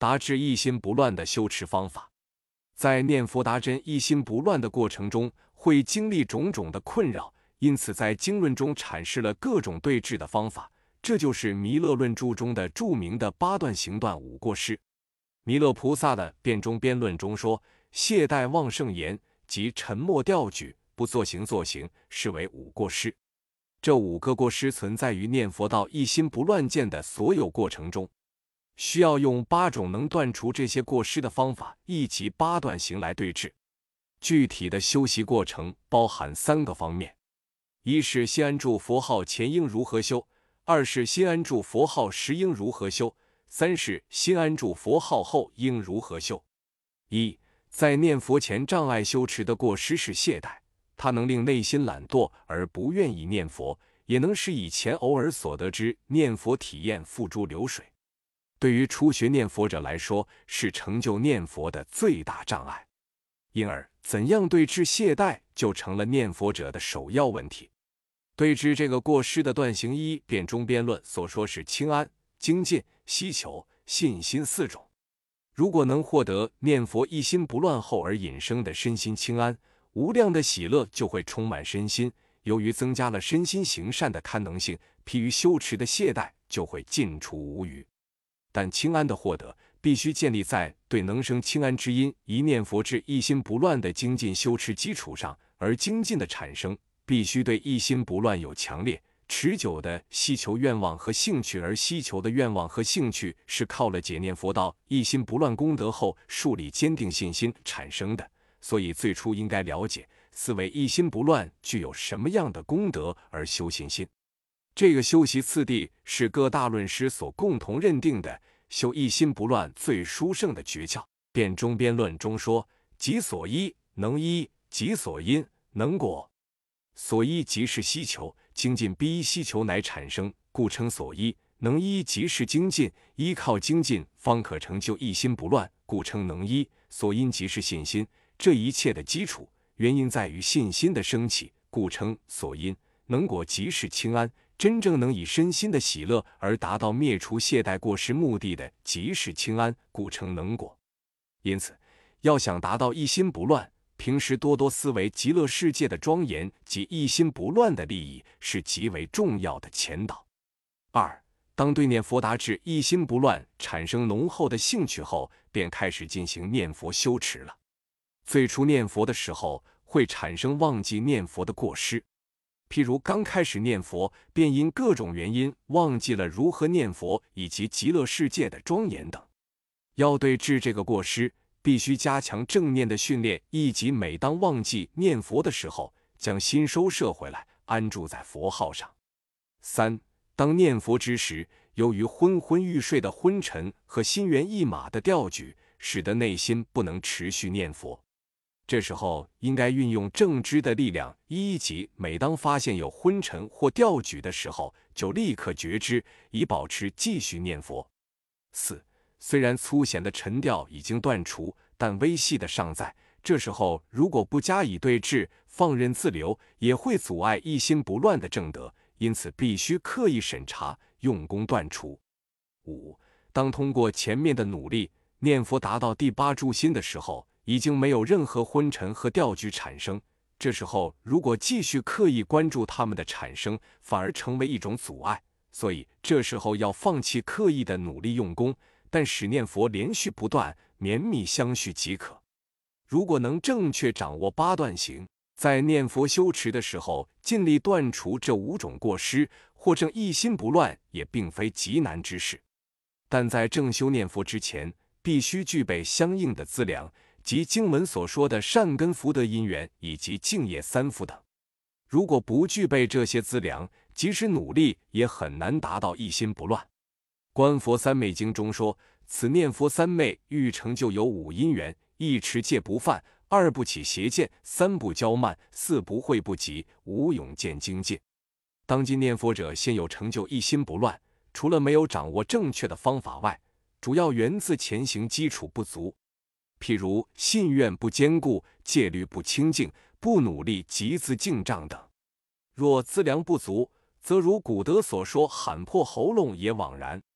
达至一心不乱的修持方法。在念佛达真一心不乱的过程中，会经历种种的困扰，因此在经论中阐释了各种对治的方法。这就是弥勒论著中的著名的八段行断五过失。弥勒菩萨的辩中辩论中说：“懈怠妄圣言及沉默调举，不作行作行，是为五过失。”这五个过失存在于念佛到一心不乱见的所有过程中，需要用八种能断除这些过失的方法，一及八段行来对治。具体的修习过程包含三个方面：一是心安住佛号前应如何修；二是心安住佛号时应如何修；三是心安住佛号后应如何修。一，在念佛前障碍修持的过失是懈怠。它能令内心懒惰而不愿意念佛，也能使以前偶尔所得之念佛体验付诸流水。对于初学念佛者来说，是成就念佛的最大障碍。因而，怎样对治懈怠，就成了念佛者的首要问题。对治这个过失的断行，一辩中辩论所说是清安、精进、希求、信心四种。如果能获得念佛一心不乱后而引生的身心清安。无量的喜乐就会充满身心，由于增加了身心行善的堪能性，疲于修持的懈怠就会尽除无余。但清安的获得必须建立在对能生清安之因一念佛至一心不乱的精进修持基础上，而精进的产生必须对一心不乱有强烈持久的希求愿望和兴趣，而希求的愿望和兴趣是靠了解念佛道一心不乱功德后树立坚定信心产生的。所以，最初应该了解思维一心不乱具有什么样的功德而修信心。这个修习次第是各大论师所共同认定的修一心不乱最殊胜的诀窍。辩中辩论中说：“己所依能依，己所因能果。所依即是希求，精进逼依希求乃产生，故称所依；能依即是精进，依靠精进方可成就一心不乱，故称能依；所因即是信心。”这一切的基础原因在于信心的升起，故称所因能果即是清安。真正能以身心的喜乐而达到灭除懈怠过失目的的，即是清安，故称能果。因此，要想达到一心不乱，平时多多思维极乐世界的庄严及一心不乱的利益，是极为重要的前导。二，当对念佛达至一心不乱，产生浓厚的兴趣后，便开始进行念佛修持了。最初念佛的时候，会产生忘记念佛的过失，譬如刚开始念佛，便因各种原因忘记了如何念佛以及极乐世界的庄严等。要对治这个过失，必须加强正念的训练，以及每当忘记念佛的时候，将心收摄回来，安住在佛号上。三，当念佛之时，由于昏昏欲睡的昏沉和心猿意马的调举，使得内心不能持续念佛。这时候应该运用正知的力量，一级每当发现有昏沉或调举的时候，就立刻觉知，以保持继续念佛。四，虽然粗显的沉调已经断除，但微细的尚在。这时候如果不加以对治，放任自流，也会阻碍一心不乱的正德。因此必须刻意审查，用功断除。五，当通过前面的努力念佛达到第八住心的时候。已经没有任何昏沉和调举产生。这时候，如果继续刻意关注它们的产生，反而成为一种阻碍。所以，这时候要放弃刻意的努力用功，但使念佛连续不断、绵密相续即可。如果能正确掌握八段行，在念佛修持的时候，尽力断除这五种过失，或正一心不乱，也并非极难之事。但在正修念佛之前，必须具备相应的资粮。及经文所说的善根福德因缘以及敬业三福等，如果不具备这些资粮，即使努力也很难达到一心不乱。观佛三昧经中说：“此念佛三昧欲成就有五因缘：一持戒不犯，二不起邪见，三不骄慢，四不会不及，五永见精进。”当今念佛者先有成就一心不乱，除了没有掌握正确的方法外，主要源自前行基础不足。譬如信愿不坚固，戒律不清净，不努力集资进账等。若资粮不足，则如古德所说，喊破喉咙也枉然。